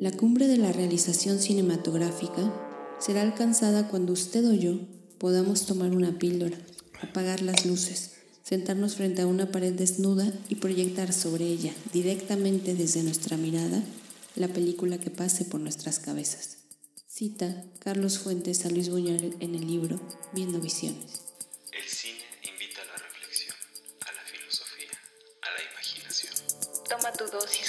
La cumbre de la realización cinematográfica será alcanzada cuando usted o yo podamos tomar una píldora, apagar las luces, sentarnos frente a una pared desnuda y proyectar sobre ella, directamente desde nuestra mirada, la película que pase por nuestras cabezas. Cita Carlos Fuentes a Luis Buñuel en el libro Viendo Visiones.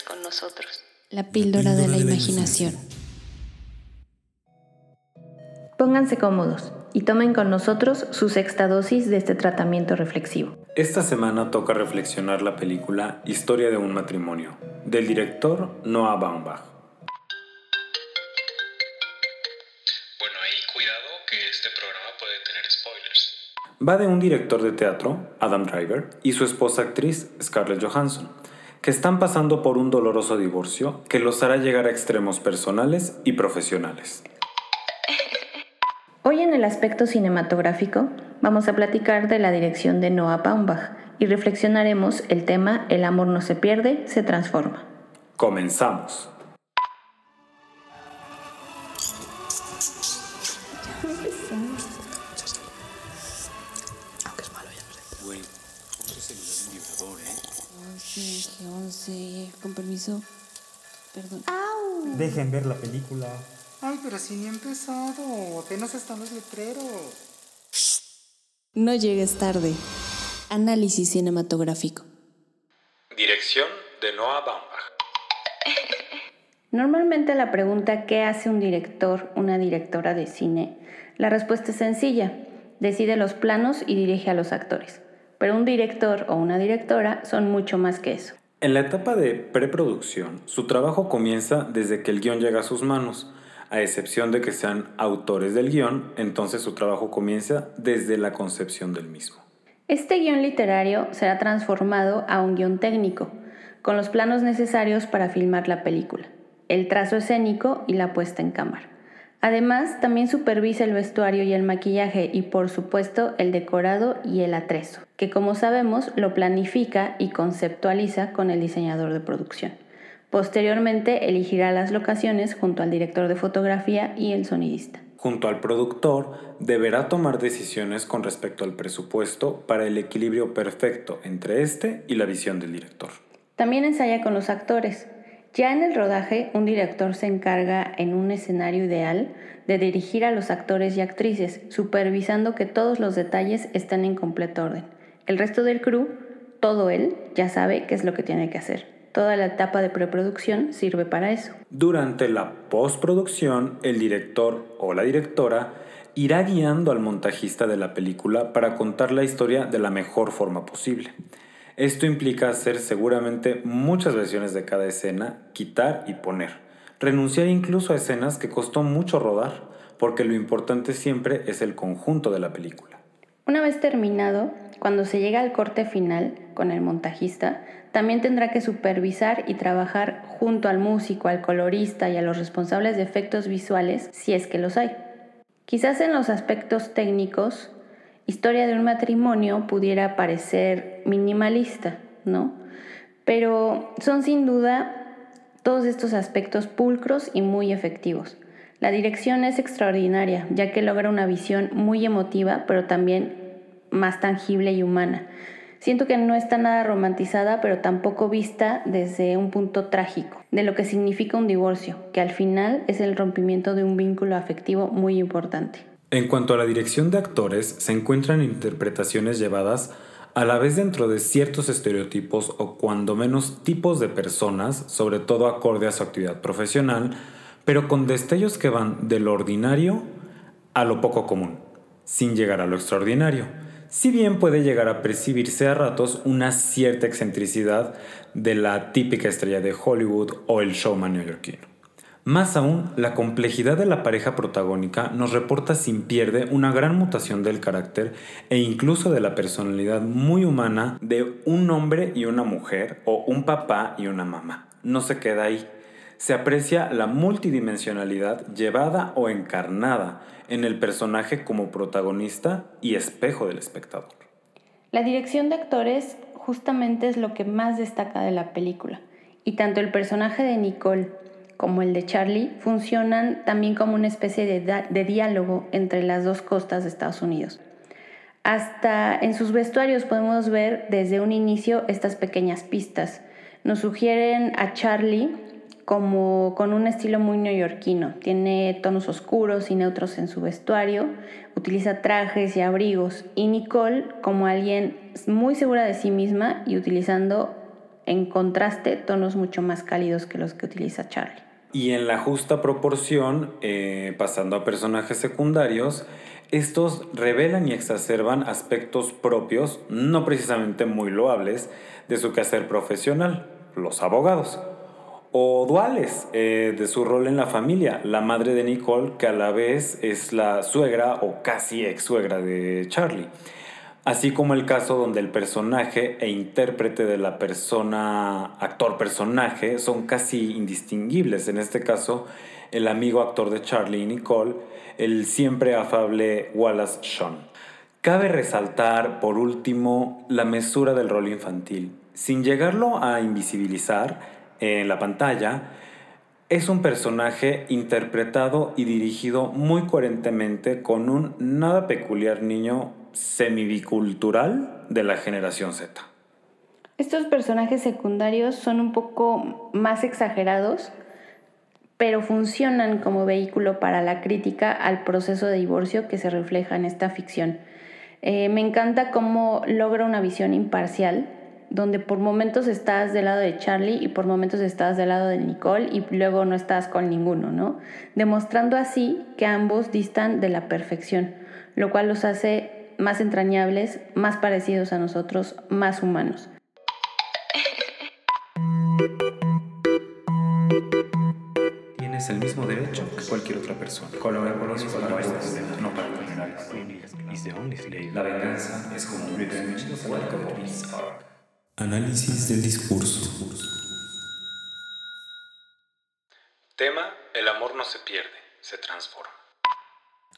Con nosotros. La píldora, de la, imaginación. Pónganse cómodos y tomen con nosotros su sexta dosis de este tratamiento reflexivo. Esta semana toca reflexionar la película Historia de un matrimonio, del director Noah Baumbach. Bueno, ahí cuidado que este programa puede tener spoilers. Va de un director de teatro, Adam Driver, y su esposa actriz, Scarlett Johansson, que están pasando por un doloroso divorcio que los hará llegar a extremos personales y profesionales. Hoy en el aspecto cinematográfico vamos a platicar de la dirección de Noah Baumbach y reflexionaremos el tema El amor no se pierde, se transforma. Comenzamos. ¿Eh? 11, 11, con permiso. Perdón. Dejen ver la película. Ay, pero si ni he empezado. Apenas están los letreros. No llegues tarde. Análisis cinematográfico. Dirección de Noah Baumbach. Normalmente la pregunta ¿qué hace un director, una directora de cine? La respuesta es sencilla. Decide los planos y dirige a los actores. Pero un director o una directora son mucho más que eso. En la etapa de preproducción, su trabajo comienza desde que el guion llega a sus manos. A excepción de que sean autores del guion, entonces su trabajo comienza desde la concepción del mismo. Este guion literario será transformado a un guion técnico, con los planos necesarios para filmar la película, el trazo escénico y la puesta en cámara. Además, también supervisa el vestuario y el maquillaje y por supuesto el decorado y el atrezo, que como sabemos lo planifica y conceptualiza con el diseñador de producción. Posteriormente elegirá las locaciones junto al director de fotografía y el sonidista. Junto al productor, deberá tomar decisiones con respecto al presupuesto para el equilibrio perfecto entre este y la visión del director. También ensaya con los actores. Ya en el rodaje, un director se encarga en un escenario ideal de dirigir a los actores y actrices, supervisando que todos los detalles estén en completo orden. El resto del crew, todo él, ya sabe qué es lo que tiene que hacer. Toda la etapa de preproducción sirve para eso. Durante la postproducción, el director o la directora irá guiando al montajista de la película para contar la historia de la mejor forma posible. Esto implica hacer seguramente muchas versiones de cada escena, quitar y poner. Renunciar incluso a escenas que costó mucho rodar, porque lo importante siempre es el conjunto de la película. Una vez terminado, cuando se llega al corte final con el montajista, también tendrá que supervisar y trabajar junto al músico, al colorista y a los responsables de efectos visuales, si es que los hay. Quizás en los aspectos técnicos, Historia de un matrimonio pudiera parecer minimalista, ¿no? Pero son sin duda todos estos aspectos pulcros y muy efectivos. La dirección es extraordinaria, ya que logra una visión muy emotiva, pero también más tangible y humana. Siento que no está nada romantizada, pero tampoco vista desde un punto trágico, de lo que significa un divorcio, que al final es el rompimiento de un vínculo afectivo muy importante. En cuanto a la dirección de actores, se encuentran interpretaciones llevadas a la vez dentro de ciertos estereotipos o cuando menos tipos de personas, sobre todo acorde a su actividad profesional, pero con destellos que van de lo ordinario a lo poco común, sin llegar a lo extraordinario. Si bien puede llegar a percibirse a ratos una cierta excentricidad de la típica estrella de Hollywood o el showman neoyorquino. Más aún, la complejidad de la pareja protagónica nos reporta sin pierde una gran mutación del carácter e incluso de la personalidad muy humana de un hombre y una mujer o un papá y una mamá. No se queda ahí. Se aprecia la multidimensionalidad llevada o encarnada en el personaje como protagonista y espejo del espectador. La dirección de actores justamente es lo que más destaca de la película. Y tanto el personaje de Nicole como el de Charlie funcionan también como una especie de, diálogo entre las dos costas de Estados Unidos. Hasta en sus vestuarios podemos ver desde un inicio estas pequeñas pistas. Nos sugieren a Charlie como con un estilo muy neoyorquino. Tiene tonos oscuros y neutros en su vestuario, utiliza trajes y abrigos. Y Nicole como alguien muy segura de sí misma y utilizando en contraste tonos mucho más cálidos que los que utiliza Charlie. Y en la justa proporción, eh, pasando a personajes secundarios, estos revelan y exacerban aspectos propios, no precisamente muy loables, de su quehacer profesional, los abogados. O duales, eh, de su rol en la familia, la madre de Nicole, que a la vez es la suegra o casi ex suegra de Charlie. Así como el caso donde el personaje e intérprete de la persona, actor-personaje, son casi indistinguibles. En este caso, el amigo actor de Charlie y Nicole, el siempre afable Wallace Shawn. Cabe resaltar, por último, la mesura del rol infantil. Sin llegarlo a invisibilizar en la pantalla, es un personaje interpretado y dirigido muy coherentemente con un nada peculiar niño semibicultural de la generación Z. Estos personajes secundarios son un poco más exagerados, pero funcionan como vehículo para la crítica al proceso de divorcio que se refleja en esta ficción. Eh, me encanta cómo logra una visión imparcial, donde por momentos estás del lado de Charlie y por momentos estás del lado de Nicole y luego no estás con ninguno, ¿no? Demostrando así que ambos distan de la perfección, lo cual los hace más entrañables, más parecidos a nosotros, más humanos. Tienes el mismo derecho que cualquier otra persona. Colabora con los no para criminales. La venganza es como un Análisis del discurso. Tema, el amor no se pierde, se transforma.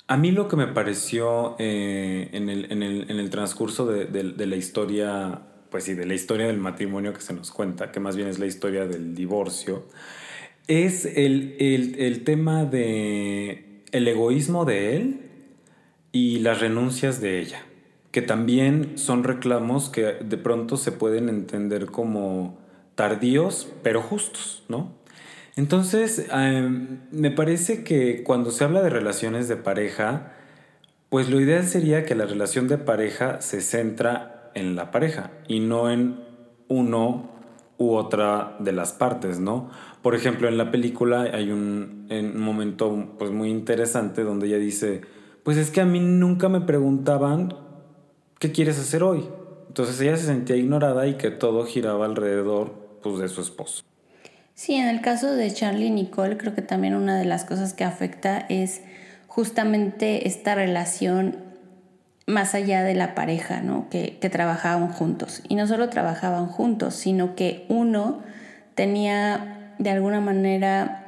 A mí lo que me pareció eh, en, el, transcurso de, la historia, pues sí, de la historia del matrimonio que se nos cuenta, que más bien es la historia del divorcio, es el, tema de el egoísmo de él y las renuncias de ella, que también son reclamos que de pronto se pueden entender como tardíos, pero justos, ¿no? Entonces, em, me parece que cuando se habla de relaciones de pareja, pues lo ideal sería que la relación de pareja se centra en la pareja y no en uno u otra de las partes, ¿no? Por ejemplo, en la película hay un, un momento pues, muy interesante donde ella dice, pues es que a mí nunca me preguntaban qué quieres hacer hoy. Entonces ella se sentía ignorada y que todo giraba alrededor pues, de su esposo. Sí, en el caso de Charlie y Nicole, creo que también una de las cosas que afecta es justamente esta relación más allá de la pareja, ¿no? Que, que trabajaban juntos. Y no solo trabajaban juntos, sino que uno tenía de alguna manera,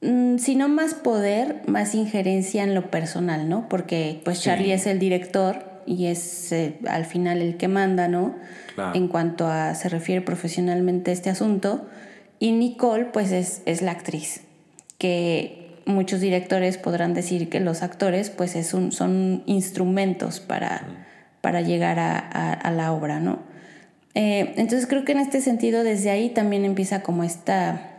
mm, si no más poder, más injerencia en lo personal, ¿no? Porque pues Charlie es el director y es eh, al final el que manda, ¿no? En cuanto a se refiere profesionalmente a este asunto. Y Nicole, pues es, la actriz, que muchos directores podrán decir que los actores, pues es un, son instrumentos para, para llegar a, la obra, ¿no? Eh, entonces creo que en este sentido, desde ahí también empieza como esta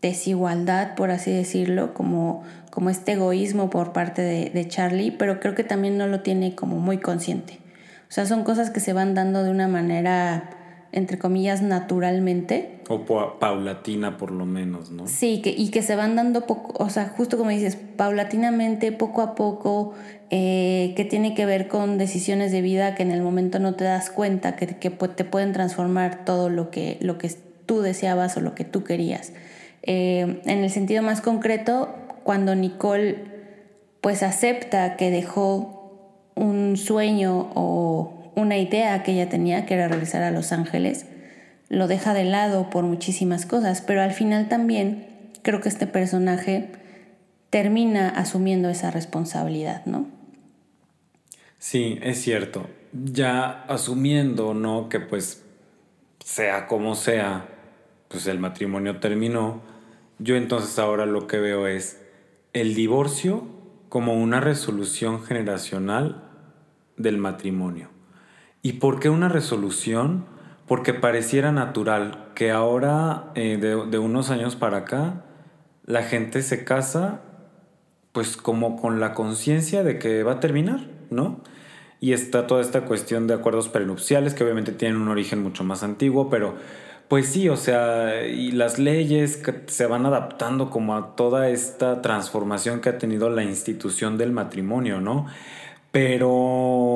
desigualdad, por así decirlo, como, como este egoísmo por parte de, de, Charlie, pero creo que también no lo tiene como muy consciente. O sea, son cosas que se van dando de una manera entre comillas, naturalmente. O paulatina por lo menos, ¿no? Sí, que, y que se van dando poco, o sea, justo como dices, paulatinamente, poco a poco, eh, que tiene que ver con decisiones de vida que en el momento no te das cuenta, que, que te pueden transformar todo lo que, lo que tú deseabas o lo que tú querías. Eh, en el sentido más concreto, cuando Nicole pues acepta que dejó un sueño o una idea que ella tenía, que era regresar a Los Ángeles, lo deja de lado por muchísimas cosas, pero al final también creo que este personaje termina asumiendo esa responsabilidad, ¿no? Sí, es cierto. Ya asumiendo, ¿no? Que pues sea como sea, pues el matrimonio terminó, yo entonces ahora lo que veo es el divorcio como una resolución generacional del matrimonio. ¿Y por qué una resolución? Porque pareciera natural que ahora, eh, de, de unos años para acá, la gente se casa pues como con la conciencia de que va a terminar, ¿no? Y está toda esta cuestión de acuerdos prenupciales que obviamente tienen un origen mucho más antiguo, pero pues sí, o sea, y las leyes que se van adaptando como a toda esta transformación que ha tenido la institución del matrimonio, ¿no? Pero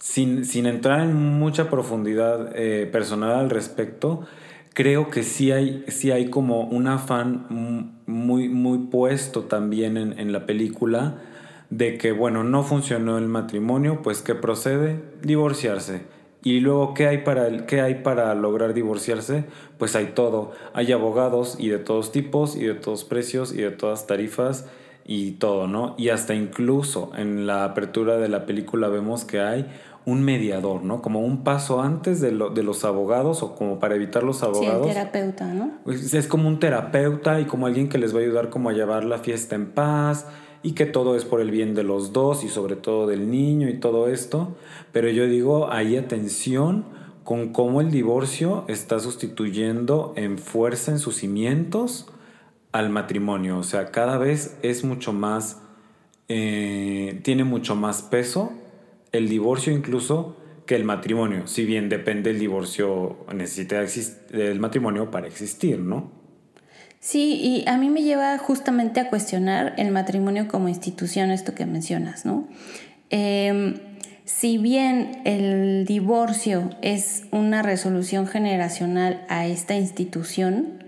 sin, sin entrar en mucha profundidad eh, personal al respecto, creo que sí hay, sí hay como un afán muy, muy puesto también en, en la película de que, bueno, no funcionó el matrimonio, pues ¿qué procede? Divorciarse y luego, ¿qué hay, para el, ¿qué hay para lograr divorciarse? Pues hay todo. Hay abogados y de todos tipos y de todos precios y de todas tarifas y todo, ¿no? Y hasta incluso en la apertura de la película vemos que hay un mediador, ¿no? Como un paso antes de, lo, de los abogados o como para evitar los abogados. Sí, el terapeuta, ¿no? Pues, Es como un terapeuta y como alguien que les va a ayudar como a llevar la fiesta en paz y que todo es por el bien de los dos y sobre todo del niño y todo esto. Pero yo digo, ahí atención con cómo el divorcio está sustituyendo en fuerza, en sus cimientos, al matrimonio. O sea, cada vez es mucho más, eh, tiene mucho más peso el divorcio incluso que el matrimonio. Si bien depende el divorcio, necesita el matrimonio para existir, ¿no? Sí, y a mí me lleva justamente a cuestionar el matrimonio como institución, esto que mencionas, ¿no? Eh, si bien el divorcio es una resolución generacional a esta institución,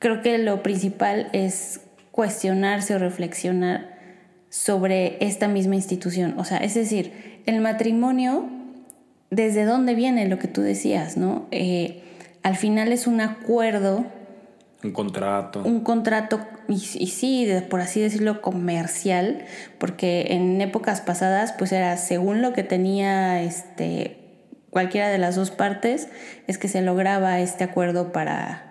creo que lo principal es cuestionarse o reflexionar sobre esta misma institución. O sea, es decir, el matrimonio, ¿desde dónde viene lo que tú decías, no? Eh, al final es un acuerdo Un contrato. un contrato, y, y sí, de- por así decirlo, comercial, porque en épocas pasadas, pues era según lo que tenía este, cualquiera de las dos partes, es que se lograba este acuerdo para,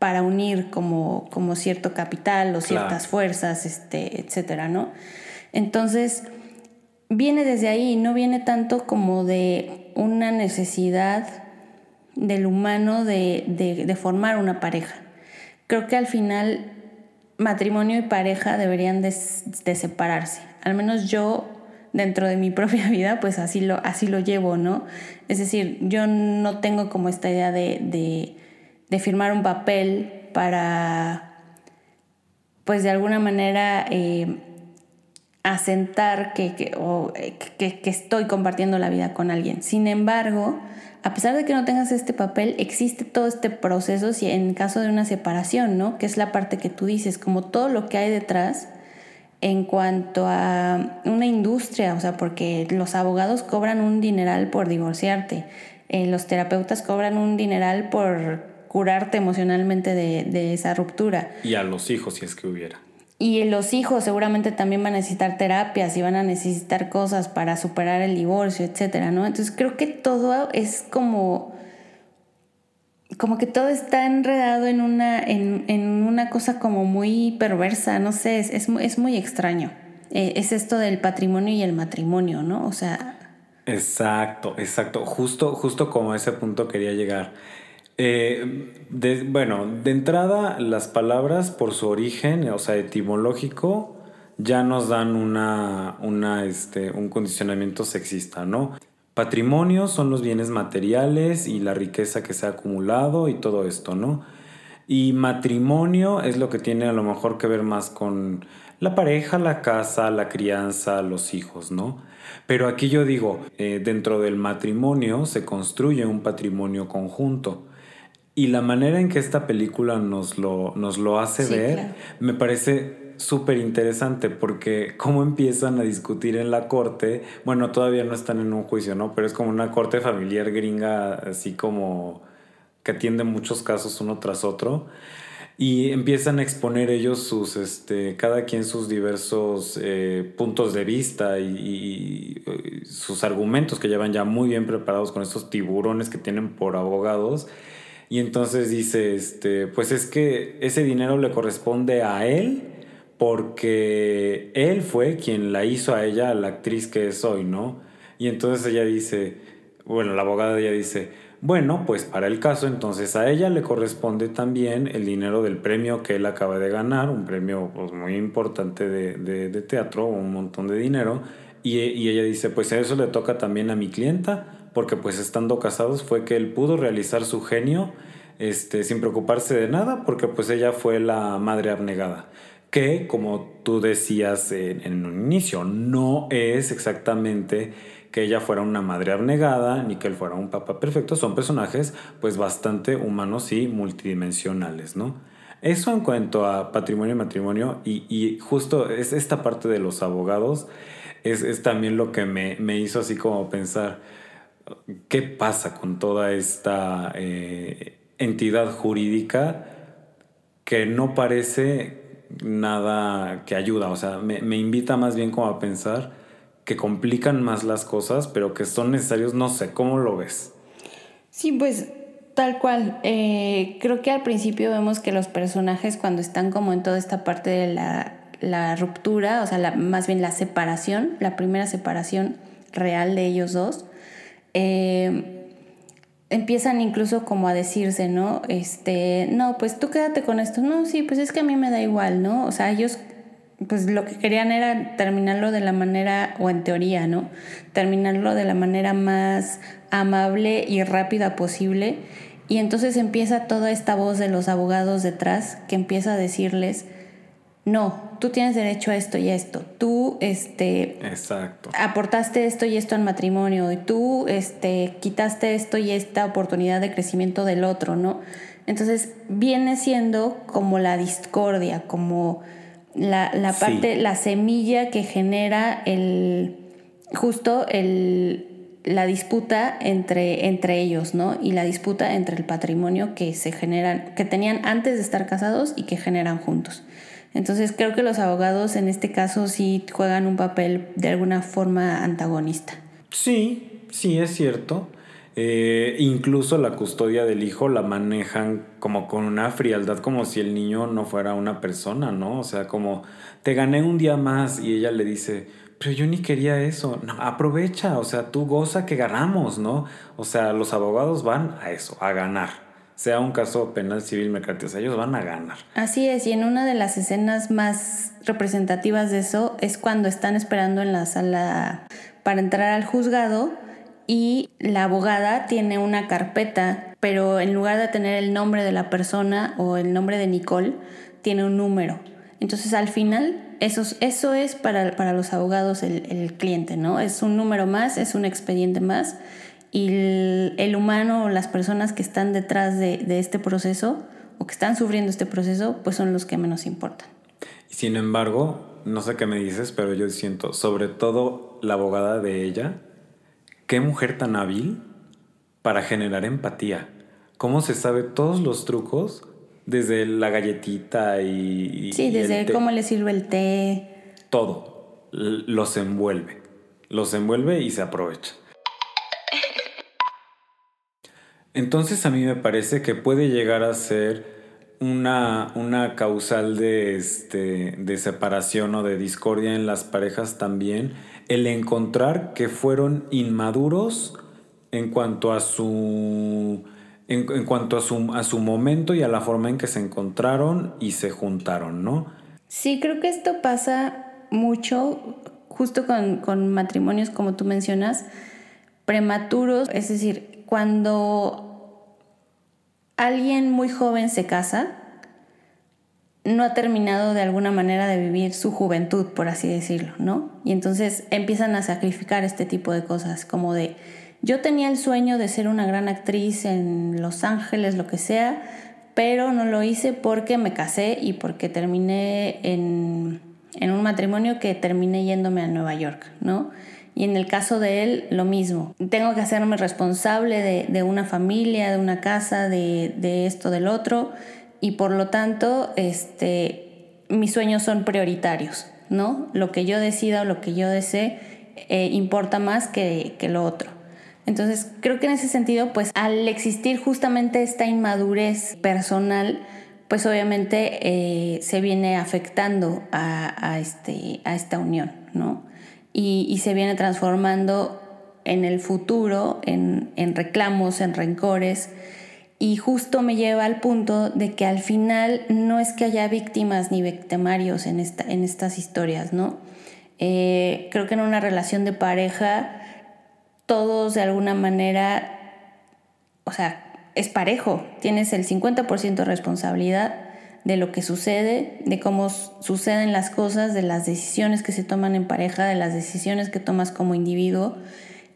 para unir como, como cierto capital o ciertas Claro. fuerzas, este, etcétera, ¿no? Entonces, viene desde ahí, no viene tanto como de una necesidad del humano de, de- de formar una pareja. Creo que al final matrimonio y pareja deberían de, de separarse. Al menos yo, dentro de mi propia vida, pues así lo, así lo llevo, ¿no? Es decir, yo no tengo como esta idea de, de, de firmar un papel para, pues de alguna manera, eh, asentar que, que, o, que, que estoy compartiendo la vida con alguien. Sin embargo, a pesar de que no tengas este papel, existe todo este proceso si en caso de una separación, ¿no? Que es la parte que tú dices, como todo lo que hay detrás en cuanto a una industria, o sea, porque los abogados cobran un dineral por divorciarte, eh, los terapeutas cobran un dineral por curarte emocionalmente de, de esa ruptura. Y a los hijos, si es que hubiera. Y los hijos seguramente también van a necesitar terapias y van a necesitar cosas para superar el divorcio, etcétera, ¿no? Entonces creo que todo es como. como que todo está enredado en una, en, en una cosa como muy perversa, no sé, es, es, es muy extraño. Eh, es esto del patrimonio y el matrimonio, ¿no? O sea, Exacto, exacto. Justo, justo como a ese punto quería llegar. Eh, de- bueno, de entrada, las palabras por su origen, o sea, etimológico, ya nos dan una, una, este, un condicionamiento sexista, ¿no? Patrimonio son los bienes materiales y la riqueza que se ha acumulado y todo esto, ¿no? Y matrimonio es lo que tiene a lo mejor que ver más con la pareja, la casa, la crianza, los hijos, ¿no? Pero aquí yo digo, eh, dentro del matrimonio se construye un patrimonio conjunto. Y la manera en que esta película nos lo, nos lo hace Sí, ver claro. me parece súper interesante porque cómo empiezan a discutir en la corte, bueno, todavía no están en un juicio, ¿no? Pero es como una corte familiar gringa, así como que atiende muchos casos uno tras otro. y empiezan a exponer ellos sus, este, cada quien sus diversos eh, puntos de vista y, y, y, sus argumentos que llevan ya muy bien preparados con estos tiburones que tienen por abogados. Y entonces dice, este, pues es que ese dinero le corresponde a él porque él fue quien la hizo a ella la actriz que es hoy, ¿no? Y entonces ella dice, bueno, la abogada ella dice, bueno, pues para el caso entonces a ella le corresponde también el dinero del premio que él acaba de ganar, un premio pues, muy importante de, de, de, teatro, un montón de dinero, y, y ella dice, pues eso le toca también a mi clienta, porque pues estando casados fue que él pudo realizar su genio este, sin preocuparse de nada, porque pues ella fue la madre abnegada que, como tú decías en, un inicio, no es exactamente que ella fuera una madre abnegada ni que él fuera un papá perfecto, son personajes pues bastante humanos y multidimensionales, ¿no? Eso en cuanto a patrimonio y matrimonio y, y justo es esta parte de los abogados es, es también lo que me, me, hizo así como pensar qué pasa con toda esta eh, entidad jurídica que no parece nada que ayuda, o sea, me, invita más bien como a pensar que complican más las cosas, pero que son necesarios, no sé, ¿cómo lo ves? Sí, pues tal cual. Eh, creo que al principio vemos que los personajes cuando están como en toda esta parte de la, ruptura, o sea, más bien la separación, la primera separación real de ellos dos, eh, empiezan incluso como a decirse, ¿no? Este, no, pues tú quédate con esto. No, sí, pues es que a mí me da igual, ¿no? O sea, ellos pues lo que querían era terminarlo de la manera, o en teoría, ¿no? Terminarlo de la manera más amable y rápida posible. Y entonces empieza toda esta voz de los abogados detrás que empieza a decirles, no, tú tienes derecho a esto y a esto. Tú este, Exacto. aportaste esto y esto al matrimonio y tú este, quitaste esto y esta oportunidad de crecimiento del otro, ¿no? Entonces viene siendo como la discordia, como la, la parte, sí. la semilla que genera el justo el, la disputa entre, entre ellos, ¿no? Y la disputa entre el patrimonio que se generan, que tenían antes de estar casados y que generan juntos. Entonces creo que los abogados en este caso sí juegan un papel de alguna forma antagonista. Sí, sí, es cierto. Eh, incluso la custodia del hijo la manejan como con una frialdad, como si el niño no fuera una persona, ¿no? O sea, como te gané un día más y ella le dice, pero yo ni quería eso. No, aprovecha, o sea, tú goza que ganamos, ¿no? O sea, los abogados van a eso, a ganar. Sea un caso penal, civil, mercantil, o sea, ellos van a ganar. Así es, y en una de las escenas más representativas de eso es cuando están esperando en la sala para entrar al juzgado y la abogada tiene una carpeta, pero en lugar de tener el nombre de la persona o el nombre de Nicole, tiene un número. Entonces al final eso, eso es para, para los abogados el, el, cliente, ¿no? Es un número más, es un expediente más y el, el humano o las personas que están detrás de, de, este proceso o que están sufriendo este proceso, pues son los que menos importan. Sin embargo, no sé qué me dices, pero yo siento, sobre todo la abogada de ella, qué mujer tan hábil para generar empatía. Cómo se sabe todos los trucos desde la galletita y... Sí, desde cómo le sirve el té. Todo. Los envuelve. Los envuelve y se aprovecha. Entonces a mí me parece que puede llegar a ser una, una causal de, este, de separación o de discordia en las parejas también el encontrar que fueron inmaduros en cuanto a su en, en, cuanto a su, a su momento y a la forma en que se encontraron y se juntaron, ¿no? Sí, creo que esto pasa mucho justo con, con matrimonios, como tú mencionas, prematuros, es decir, cuando alguien muy joven se casa, no ha terminado de alguna manera de vivir su juventud, por así decirlo, ¿no? Y entonces empiezan a sacrificar este tipo de cosas, como de, yo tenía el sueño de ser una gran actriz en Los Ángeles, lo que sea, pero no lo hice porque me casé y porque terminé en, en un matrimonio que terminé yéndome a Nueva York, ¿no? Y en el caso de él, lo mismo. Tengo que hacerme responsable de, de una familia, de una casa, de, de esto, del otro y por lo tanto, este, mis sueños son prioritarios, ¿no? Lo que yo decida o lo que yo desee eh, importa más que, que lo otro. Entonces, creo que en ese sentido, pues al existir justamente esta inmadurez personal, pues obviamente eh, se viene afectando a, este, a esta unión, ¿no? Y, se viene transformando en el futuro, en, en, reclamos, en rencores. Y justo me lleva al punto de que al final no es que haya víctimas ni victimarios en, esta, en estas historias, ¿no? Eh, creo que en una relación de pareja todos de alguna manera, o sea, es parejo, tienes el 50% de responsabilidad de lo que sucede, de cómo suceden las cosas, de las decisiones que se toman en pareja, de las decisiones que tomas como individuo.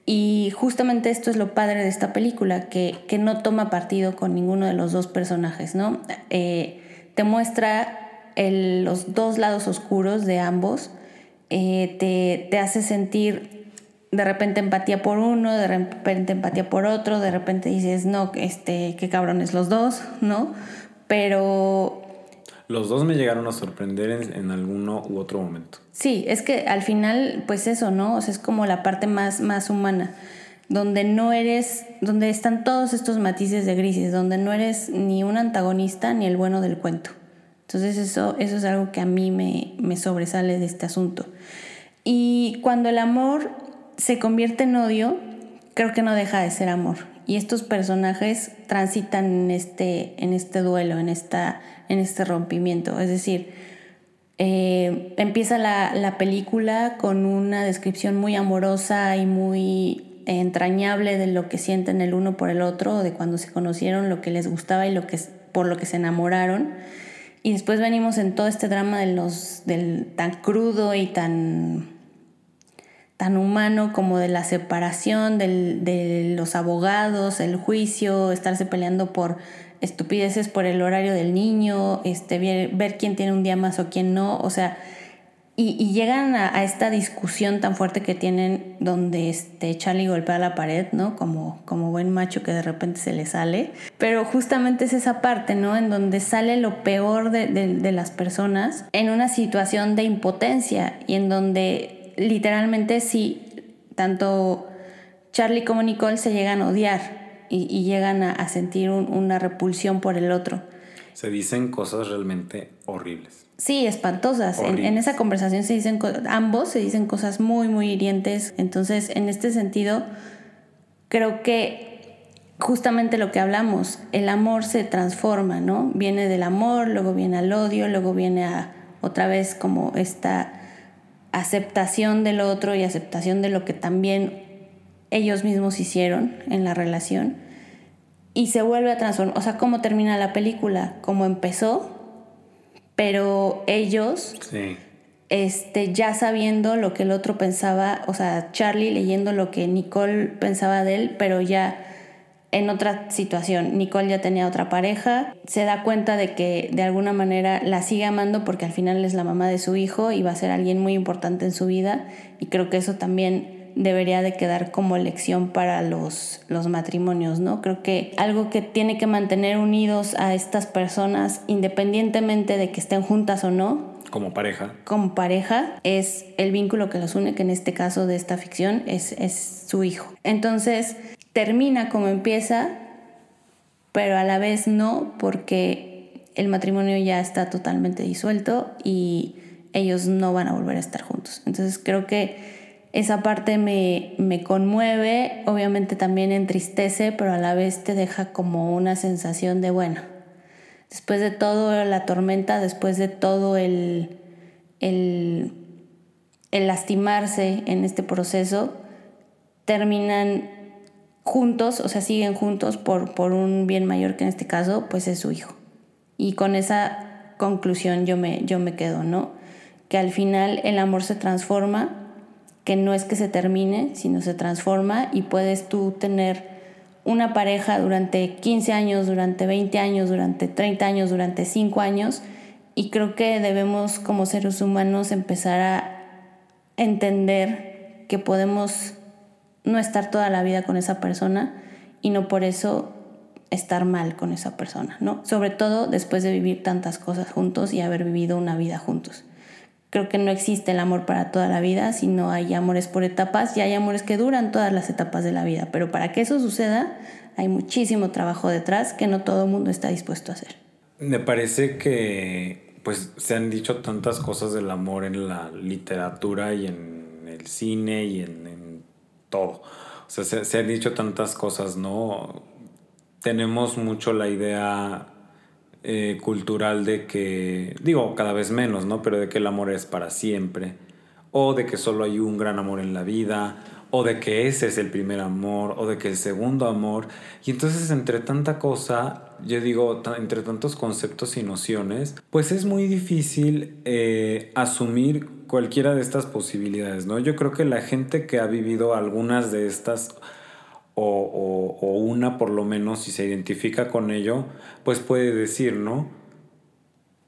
Y justamente esto es lo padre de esta película, que, que no toma partido con ninguno de los dos personajes, ¿no? Eh, te muestra los dos lados oscuros de ambos, eh, te, te hace sentir de repente empatía por uno, de repente empatía por otro, de repente dices, no, este, qué cabrones los dos, ¿no? Pero... Los dos me llegaron a sorprender en, alguno u otro momento. Sí, es que al final, pues eso, ¿no? O sea, es como la parte más, más humana, donde no eres, donde están todos estos matices de grises, donde no eres ni un antagonista ni el bueno del cuento. Entonces eso, eso es algo que a mí me, me sobresale de este asunto. Y cuando el amor se convierte en odio, creo que no deja de ser amor. Y estos personajes transitan en este, en este duelo, en, esta, en este rompimiento. Es decir, eh, empieza la, la, película con una descripción muy amorosa y muy entrañable de lo que sienten el uno por el otro, de cuando se conocieron, lo que les gustaba y lo que, por lo que se enamoraron. Y después venimos en todo este drama de los, del, tan crudo y tan tan humano como de la separación de los abogados, el juicio, estarse peleando por estupideces por el horario del niño, este, ver, quién tiene un día más o quién no, o sea, y, llegan a, esta discusión tan fuerte que tienen donde este Charlie golpea la pared, ¿no? Como, como buen macho que de repente se le sale. Pero justamente es esa parte, ¿no? En donde sale lo peor de las personas en una situación de impotencia y en donde literalmente sí, tanto Charlie como Nicole se llegan a odiar y, llegan a, sentir una repulsión por el otro. Se dicen cosas realmente horribles. Sí, espantosas. En, en, esa conversación se dicen, ambos se dicen cosas muy, muy hirientes. Entonces, en este sentido, creo que justamente lo que hablamos, el amor se transforma, ¿no? Viene del amor, luego viene al odio, luego viene a otra vez como esta aceptación del otro y aceptación de lo que también ellos mismos hicieron en la relación y se vuelve a transformar, o sea, cómo termina la película, cómo empezó, pero ellos este ya sabiendo lo que el otro pensaba, o sea, Charlie leyendo lo que Nicole pensaba de él, pero ya en otra situación. Nicole ya tenía otra pareja, se da cuenta de que de alguna manera la sigue amando porque al final es la mamá de su hijo y va a ser alguien muy importante en su vida y creo que eso también debería de quedar como lección para los, los matrimonios, ¿no? Creo que algo que tiene que mantener unidos a estas personas independientemente de que estén juntas o no, como pareja. Como pareja es el vínculo que los une, que en este caso de esta ficción es, es su hijo. Entonces, termina como empieza, pero a la vez no, porque el matrimonio ya está totalmente disuelto y ellos no van a volver a estar juntos. Entonces creo que esa parte me, me conmueve, obviamente también entristece, pero a la vez te deja como una sensación de, bueno, después de todo la tormenta, después de todo el, el, el lastimarse en este proceso, terminan juntos, o sea, siguen juntos por, por un bien mayor que en este caso, pues es su hijo. Y con esa conclusión yo me, yo me quedo, ¿no? Que al final el amor se transforma, que no es que se termine, sino se transforma y puedes tú tener una pareja durante 15 años, durante 20 años, durante 30 años, durante 5 años. Y creo que debemos como seres humanos empezar a entender que podemos no estar toda la vida con esa persona y no por eso estar mal con esa persona, ¿no? Sobre todo después de vivir tantas cosas juntos y haber vivido una vida juntos. Creo que no existe el amor para toda la vida, sino hay amores por etapas y hay amores que duran todas las etapas de la vida. Pero para que eso suceda, hay muchísimo trabajo detrás que no todo el mundo está dispuesto a hacer. Me parece que pues se han dicho tantas cosas del amor en la literatura y en el cine y en, todo. O sea, se, se han dicho tantas cosas, ¿no? Tenemos mucho la idea eh, cultural de que, digo, cada vez menos, ¿no? Pero de que el amor es para siempre, o de que solo hay un gran amor en la vida, o de que ese es el primer amor, o de que el segundo amor. Y entonces entre tanta cosa, yo digo, entre tantos conceptos y nociones, pues es muy difícil eh, asumir cualquiera de estas posibilidades, ¿no? Yo creo que la gente que ha vivido algunas de estas o, o, una por lo menos, si se identifica con ello, pues puede decir, ¿no?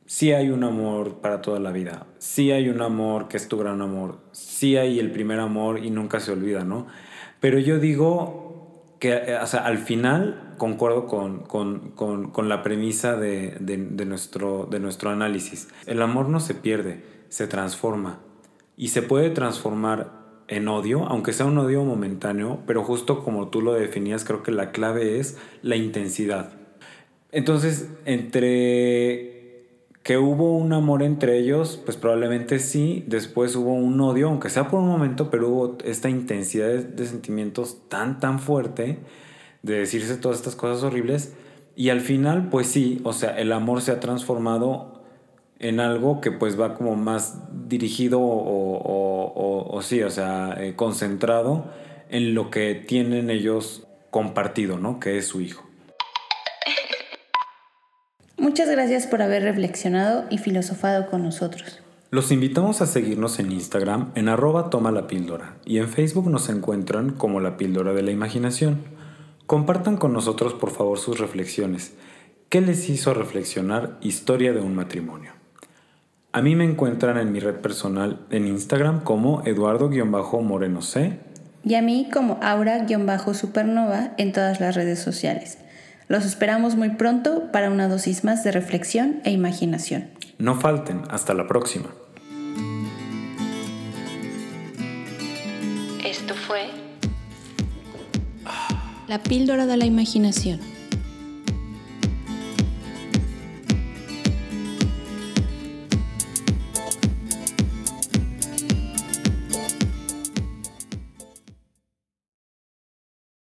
Sí hay un amor para toda la vida, sí hay un amor que es tu gran amor, sí hay el primer amor y nunca se olvida, ¿no? Pero yo digo que, eh, o sea, al final concuerdo con, con, con, con la premisa de, de, nuestro, de nuestro análisis. El amor no se pierde, se transforma. Y se puede transformar en odio, aunque sea un odio momentáneo, pero justo como tú lo definías, creo que la clave es la intensidad. Entonces, entre que hubo un amor entre ellos, pues probablemente sí, después hubo un odio, aunque sea por un momento, pero hubo esta intensidad de, sentimientos tan, tan fuerte, de decirse todas estas cosas horribles, y al final, pues sí, o sea, el amor se ha transformado en algo que pues va como más dirigido o, sí, o sea, eh, concentrado en lo que tienen ellos compartido, ¿no? Que es su hijo. Muchas gracias por haber reflexionado y filosofado con nosotros. Los invitamos a seguirnos en Instagram en arroba toma la píldora y en Facebook nos encuentran como la píldora de la imaginación. Compartan con nosotros por favor sus reflexiones. ¿Qué les hizo reflexionar Historia de un matrimonio? A mí me encuentran en mi red personal en Instagram como Eduardo-Moreno C. Y a mí como Aura-Supernova en todas las redes sociales. Los esperamos muy pronto para una dosis más de reflexión e imaginación. No falten, hasta la próxima. Esto fue La píldora de la imaginación.